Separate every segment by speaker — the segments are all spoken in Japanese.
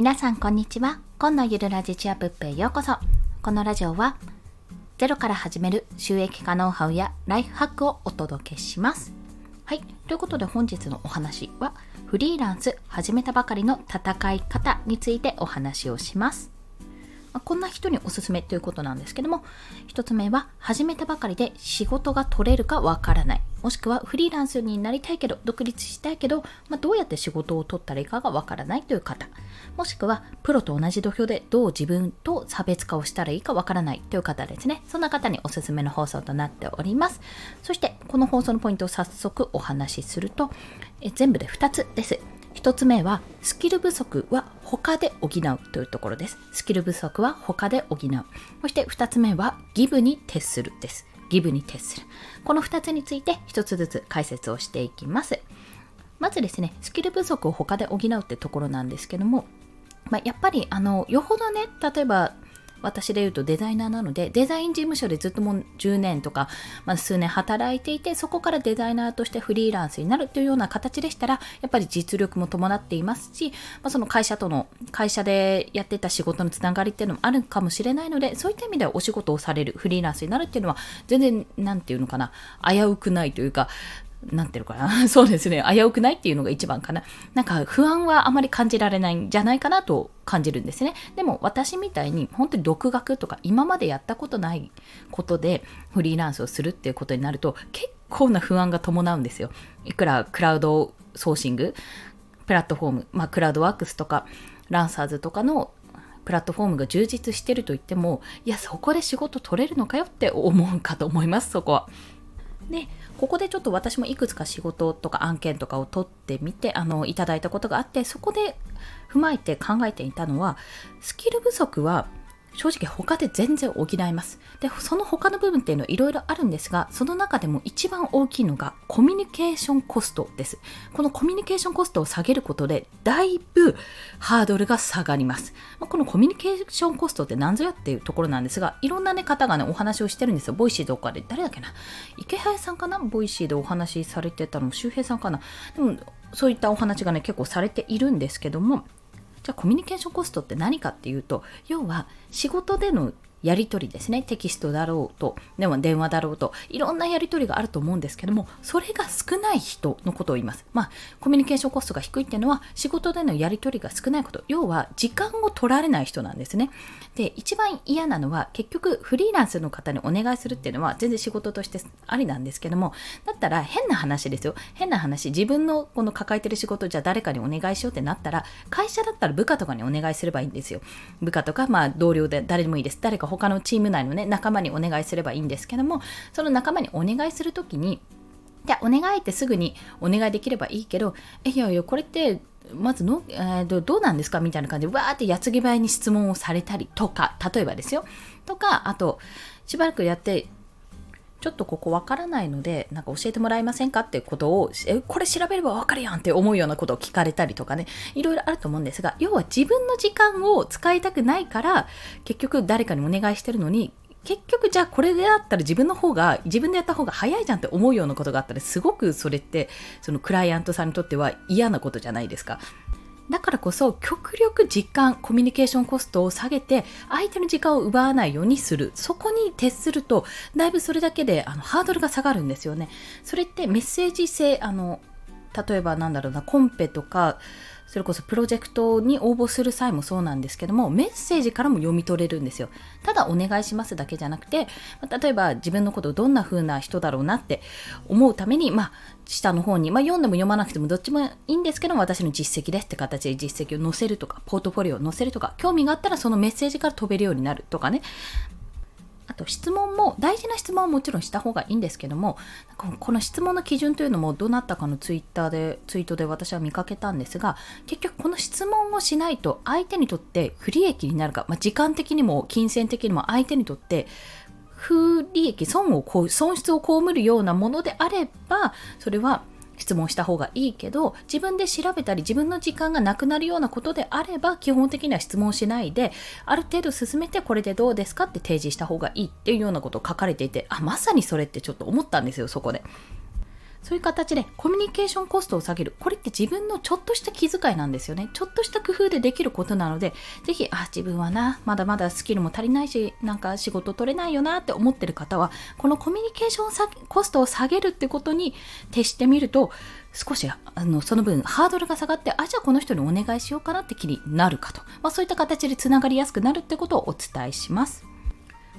Speaker 1: 皆さんこんにちは。今のゆるラジチアップへようこそ。このラジオはゼロから始める収益化ノウハウやライフハックをお届けします。はい。ということで本日のお話はフリーランス始めたばかりの戦い方についてお話をします。こんな人におすすめということなんですけども1つ目は始めたばかりで仕事が取れるかわからない。もしくはフリーランスになりたいけど独立したいけど、まあ、どうやって仕事を取ったらいいかがわからないという方もしくはプロと同じ土俵でどう自分と差別化をしたらいいかわからないという方ですねそんな方におすすめの放送となっておりますそしてこの放送のポイントを早速お話しするとえ全部で2つです1つ目はスキル不足は他で補うというところです。スキル不足は他で補う。そして2つ目はギブに徹するです。ギブに徹する。この2つについて1つずつ解説をしていきます。まずですね、スキル不足を他で補うってところなんですけども、まあ、やっぱりあのよほどね例えば私で言うとデザイナーなのでデザイン事務所でずっともう10年とか、まあ、数年働いていてそこからデザイナーとしてフリーランスになるというような形でしたらやっぱり実力も伴っていますし、まあ、その会社との会社でやってた仕事のつながりっていうのもあるかもしれないのでそういった意味ではお仕事をされるフリーランスになるっていうのは全然何て言うのかな危うくないというかなんていうのかな。そうですね。危うくないっていうのが一番かな。なんか不安はあまり感じられないんじゃないかなと感じるんですね。でも私みたいに本当に独学とか今までやったことないことでフリーランスをするっていうことになると結構な不安が伴うんですよ。いくらクラウドソーシング、プラットフォーム、まあクラウドワークスとかランサーズとかのプラットフォームが充実してると言っても、いや、そこで仕事取れるのかよって思うかと思います、そこは。でここでちょっと私もいくつか仕事とか案件とかを取ってみてあのいただいたことがあってそこで踏まえて考えていたのはスキル不足は正直他で全然補います。で、その他の部分っていうのはいろいろあるんですが、その中でも一番大きいのがコミュニケーションコストです。このコミュニケーションコストを下げることで、だいぶハードルが下がります。まあ、このコミュニケーションコストって何ぞやっていうところなんですが、いろんな、ね、方がね、お話をしてるんですよ。 Voicy とかで。誰だっけなイケハヤさんかな？ Voicy でお話しされてたのも周平さんかな？でも、そういったお話がね、結構されているんですけども、じゃあコミュニケーションコストって何かっていうと要は仕事でのやり取りですね。テキストだろうと。でも電話だろうと。いろんなやり取りがあると思うんですけどもそれが少ない人のことを言います。まあコミュニケーションコストが低いっていうのは仕事でのやり取りが少ないこと要は時間を取られない人なんですね。で一番嫌なのは結局フリーランスの方にお願いするっていうのは全然仕事としてありなんですけどもだったら変な話ですよ。変な話自分のこの抱えてる仕事じゃ誰かにお願いしようってなったら会社だったら部下とかにお願いすればいいんですよ。部下とかまあ同僚で誰でもいいです。誰か他のチーム内のね、仲間にお願いすればいいんですけども、その仲間にお願いする時に、じゃお願いってすぐにお願いできればいいけど、え、いやいや、これって、まずの、えー、どうなんですかみたいな感じで、わーって矢継ぎ早に質問をされたりとか、例えばですよ。とか、あと、しばらくやって、ちょっとここわからないので、なんか教えてもらえませんかっていうことを、え、これ調べればわかるやんって思うようなことを聞かれたりとかね、いろいろあると思うんですが、要は自分の時間を使いたくないから、結局誰かにお願いしてるのに、結局じゃあこれであったら自分の方が自分でやった方が早いじゃんって思うようなことがあったらすごくそれってそのクライアントさんにとっては嫌なことじゃないですか。だからこそ極力時間コミュニケーションコストを下げて相手の時間を奪わないようにする。そこに徹するとだいぶそれだけであのハードルが下がるんですよね。それってメッセージ性あの例えばなんだろうなコンペとかそれこそプロジェクトに応募する際もそうなんですけどもメッセージからも読み取れるんですよ。ただお願いしますだけじゃなくて例えば自分のことをどんな風な人だろうなって思うためにまあ下の方に、まあ、読んでも読まなくてもどっちもいいんですけど私の実績ですって形で実績を載せるとかポートフォリオを載せるとか興味があったらそのメッセージから飛べるようになるとかね。あと質問も大事な質問はもちろんした方がいいんですけどもこの質問の基準というのもどなたかのツイッターでツイートで私は見かけたんですが結局この質問をしないと相手にとって不利益になるか、まあ、時間的にも金銭的にも相手にとって不利益損を損失を被るようなものであればそれは質問した方がいいけど自分で調べたり自分の時間がなくなるようなことであれば基本的には質問しないである程度進めてこれでどうですかって提示した方がいいっていうようなことを書かれていてあまさにそれってちょっと思ったんですよそこで。そういう形でコミュニケーションコストを下げる。これって自分のちょっとした気遣いなんですよね。ちょっとした工夫でできることなので、ぜひ、あ、自分はな、まだまだスキルも足りないし、なんか仕事取れないよなって思ってる方は、このコミュニケーションコストを下げるってことに徹してみると、少しあのその分ハードルが下がってあじゃあこの人にお願いしようかなって気になるかと、まあ、そういった形でつながりやすくなるってことをお伝えします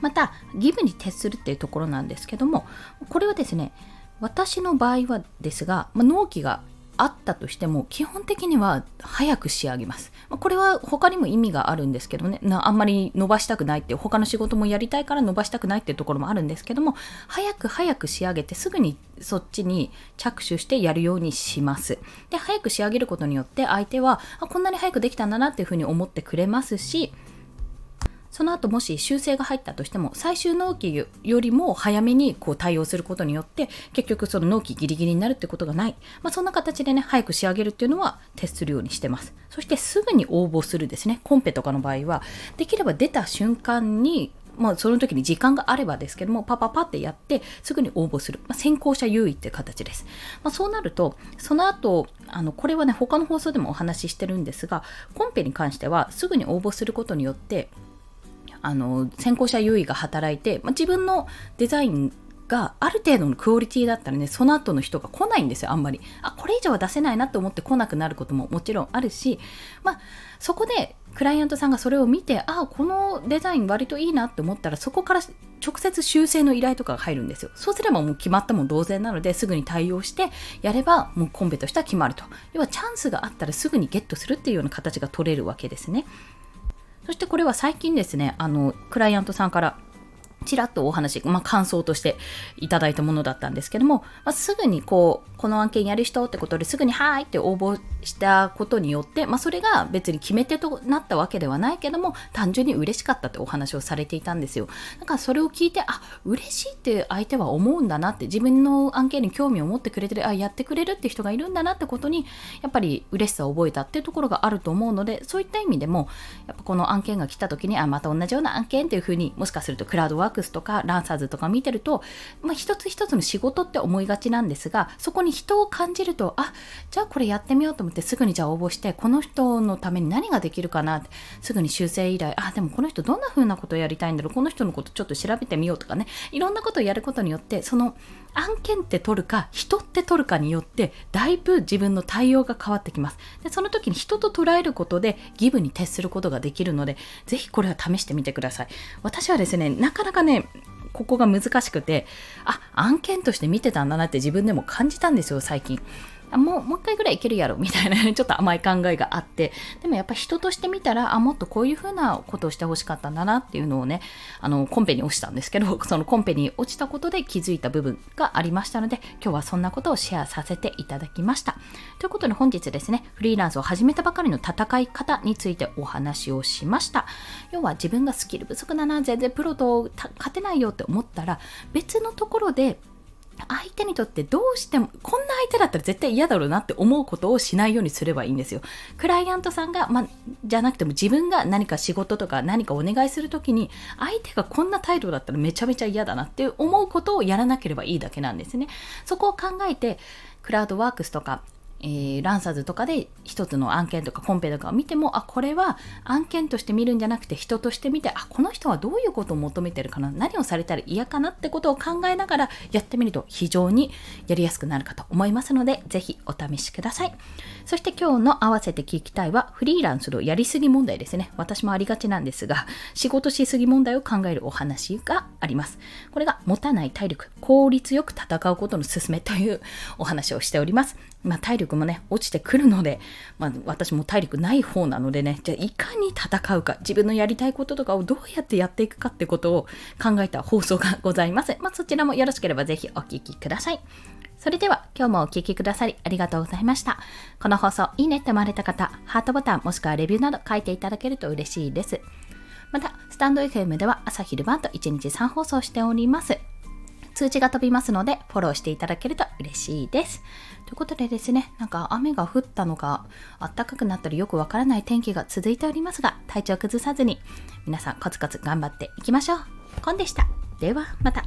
Speaker 1: また義務に徹するっていうところなんですけどもこれはですね私の場合はですが、まあ、納期があったとしても基本的には早く仕上げます。まこれは他にも意味があるんですけどね、あんまり伸ばしたくないって他の仕事もやりたいから伸ばしたくないっていうところもあるんですけども、早く早く仕上げてすぐにそっちに着手してやるようにします。で、早く仕上げることによって相手はあこんなに早くできたんだなっていうふうに思ってくれますし、その後もし修正が入ったとしても最終納期よりも早めにこう対応することによって結局その納期ギリギリになるってことがない、まあ、そんな形でね早く仕上げるっていうのは徹するようにしてますそしてすぐに応募するですねコンペとかの場合はできれば出た瞬間にまあ、その時に時間があればですけども、パパパってやって、すぐに応募する。まあ、先行者優位って形です。まあ、そうなると、その後、あの、これはね、他の放送でもお話ししてるんですが、コンペに関しては、すぐに応募することによって、あの先行者優位が働いて、まあ、自分のデザインがある程度のクオリティだったらねその後の人が来ないんですよあんまり。あこれ以上は出せないなって思って来なくなることももちろんあるしまあそこでクライアントさんがそれを見てあこのデザイン割といいなって思ったらそこから直接修正の依頼とかが入るんですよ。そうすればもう決まったも同然なのですぐに対応してやればもうコンペとしては決まると。要はチャンスがあったらすぐにゲットするっていうような形が取れるわけですね。そしてこれは最近ですね、あの、クライアントさんからちらっとお話、まあ、感想としていただいたものだったんですけども、まあ、すぐにこう、この案件やる人ってことですぐにはいって応募したことによって、まあ、それが別に決め手となったわけではないけども、単純に嬉しかったってお話をされていたんですよ。だからそれを聞いて、あ、嬉しいって相手は思うんだなって、自分の案件に興味を持ってくれてる、あ、やってくれるって人がいるんだなってことに、やっぱり嬉しさを覚えたっていうところがあると思うので、そういった意味でも、やっぱこの案件が来た時に、あ、また同じような案件っていうふうにもしかするとクラウドワークスとかランサーズとか見てると、まあ、一つ一つの仕事って思いがちなんですが、そこに人を感じると、あ、じゃあこれやってみようと思ってすぐにじゃあ応募して、この人のために何ができるかなって、すぐに修正依頼、あ、でもこの人どんな風なことをやりたいんだろう、この人のことちょっと調べてみようとかね、いろんなことをやることによって、その案件って取るか、人って取るかによって、だいぶ自分の対応が変わってきます。で、その時に人と捉えることで、ギブに徹することができるので、ぜひこれは試してみてください。私はですね、なかなかね、ここが難しくて、あ、案件として見てたんだなって自分でも感じたんですよ、最近。あもうもう一回ぐらいいけるやろみたいな ちょっと甘い考えがあって。でもやっぱ人として見たらあもっとこういう風なことをしてほしかったんだなっていうのをねあのコンペに落ちたんですけど そのコンペに落ちたことで気づいた部分がありましたので今日はそんなことをシェアさせていただきました。ということで本日ですねフリーランスを始めたばかりの戦い方についてお話をしました。要は自分がスキル不足だな全然プロと勝てないよって思ったら別のところで相手にとってどうしてもこんな相手だったら絶対嫌だろうなって思うことをしないようにすればいいんですよ。クライアントさんが、まじゃなくても自分が何か仕事とか何かお願いするときに相手がこんな態度だったらめちゃめちゃ嫌だなって思うことをやらなければいいだけなんですね。そこを考えてクラウドワークスとかえー、ランサーズとかで一つの案件とかコンペとかを見てもあこれは案件として見るんじゃなくて人として見てあこの人はどういうことを求めてるかな何をされたら嫌かなってことを考えながらやってみると非常にやりやすくなるかと思いますのでぜひお試しください。そして今日の合わせて聞きたいはフリーランスのやりすぎ問題ですね。私もありがちなんですが仕事しすぎ問題を考えるお話があります。これが持たない体力効率よく戦うことの勧めというお話をしております。まあ、体力もね、落ちてくるので、まあ、私も体力ない方なのでね、じゃあいかに戦うか、自分のやりたいこととかをどうやってやっていくかってことを考えた放送がございます。まあ、そちらもよろしければぜひお聴きください。それでは今日もお聴きくださりありがとうございました。この放送いいねって思われた方、ハートボタンもしくはレビューなど書いていただけると嬉しいです。また、スタンド FM では朝昼晩と1日3放送しております。通知が飛びますので、フォローしていただけると嬉しいです。ということでですね、なんか雨が降ったのか、暖かくなったりよくわからない天気が続いておりますが、体調崩さずに、皆さんコツコツ頑張っていきましょう。コンでした。では、また。